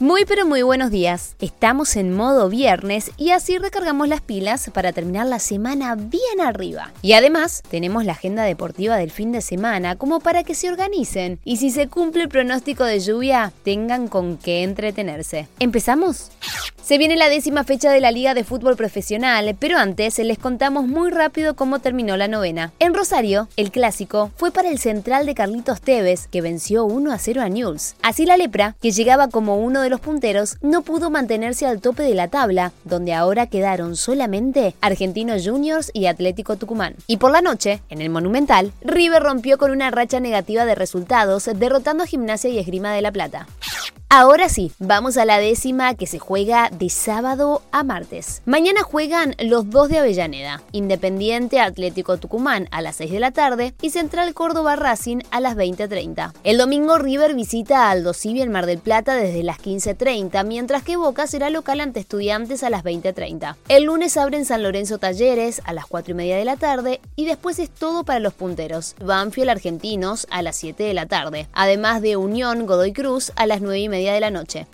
Muy pero muy buenos días. Estamos en modo viernes y así recargamos las pilas para terminar la semana bien arriba. Y además tenemos la agenda deportiva del fin de semana como para que se organicen y si se cumple el pronóstico de lluvia tengan con qué entretenerse. ¿Empezamos? Se viene la décima fecha de la Liga de Fútbol Profesional, pero antes les contamos muy rápido cómo terminó la novena. En Rosario, el clásico fue para el central de Carlitos Tevez, que venció 1 a 0 a Newell's. Así la lepra, que llegaba como uno de los punteros, no pudo mantenerse al tope de la tabla, donde ahora quedaron solamente Argentinos Juniors y Atlético Tucumán. Y por la noche, en el Monumental, River rompió con una racha negativa de resultados, derrotando a Gimnasia y Esgrima de la Plata. Ahora sí, vamos a la décima que se juega de sábado a martes. Mañana juegan los dos de Avellaneda, Independiente Atlético Tucumán a las 6 de la tarde y Central Córdoba Racing a las 20.30. El domingo River visita a Aldo Civi en Mar del Plata desde las 15.30, mientras que Boca será local ante Estudiantes a las 20.30. El lunes abren San Lorenzo Talleres a las 4 y media de la tarde y después es todo para los punteros. Banfield Argentinos a las 7 de la tarde, además de Unión Godoy Cruz a las 9 y media de la noche.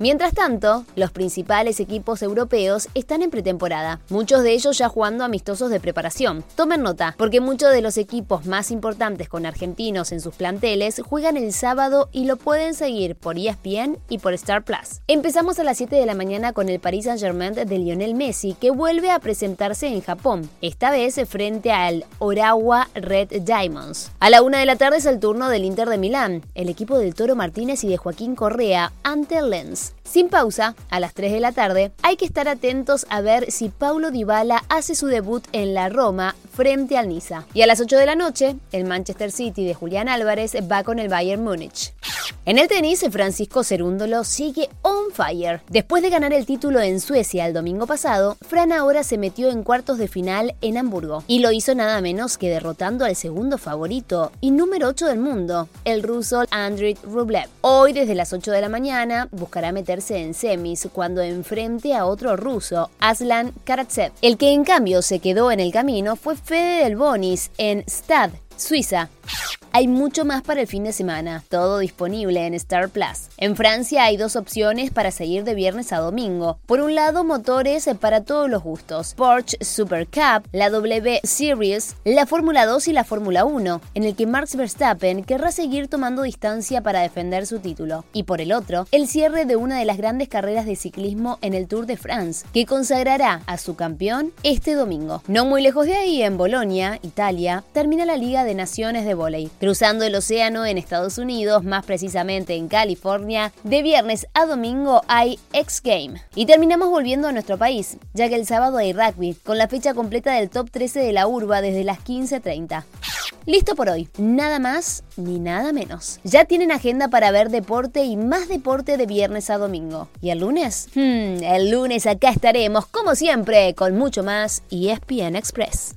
Mientras tanto, los principales equipos europeos están en pretemporada, muchos de ellos ya jugando amistosos de preparación. Tomen nota, porque muchos de los equipos más importantes con argentinos en sus planteles juegan el sábado y lo pueden seguir por ESPN y por Star Plus. Empezamos a las 7 de la mañana con el Paris Saint-Germain de Lionel Messi, que vuelve a presentarse en Japón, esta vez frente al Orawa Red Diamonds. A la 1 de la tarde es el turno del Inter de Milán, el equipo del Toro Martínez y de Joaquín Correa ante Lens. Sin pausa, a las 3 de la tarde, hay que estar atentos a ver si Paulo Dybala hace su debut en la Roma frente al Niza. Y a las 8 de la noche, el Manchester City de Julián Álvarez va con el Bayern Múnich. En el tenis, Francisco Cerúndolo sigue on fire. Después de ganar el título en Suecia el domingo pasado, Fran ahora se metió en cuartos de final en Hamburgo y lo hizo nada menos que derrotando al segundo favorito y número 8 del mundo, el ruso Andriy Rublev. Hoy desde las 8 de la mañana buscará meterse en semis cuando enfrente a otro ruso, Aslan Karatsev. El que en cambio se quedó en el camino fue Fede del Bonis en Stad, Suiza. Hay mucho más para el fin de semana, todo disponible en Star Plus. En Francia hay dos opciones para seguir de viernes a domingo. Por un lado, motores para todos los gustos. Porsche Super Cup, la W Series, la Fórmula 2 y la Fórmula 1, en el que Max Verstappen querrá seguir tomando distancia para defender su título. Y por el otro, el cierre de una de las grandes carreras de ciclismo en el Tour de France, que consagrará a su campeón este domingo. No muy lejos de ahí, en Bolonia, Italia, termina la Liga de Naciones de Voley. Cruzando el océano en Estados Unidos, más precisamente en California, de viernes a domingo hay X Game. Y terminamos volviendo a nuestro país, ya que el sábado hay rugby, con la fecha completa del top 13 de la urba desde las 15.30. Listo por hoy, nada más ni nada menos. Ya tienen agenda para ver deporte y más deporte de viernes a domingo. ¿Y el lunes? Hmm, el lunes acá estaremos, como siempre, con mucho más y ESPN Express.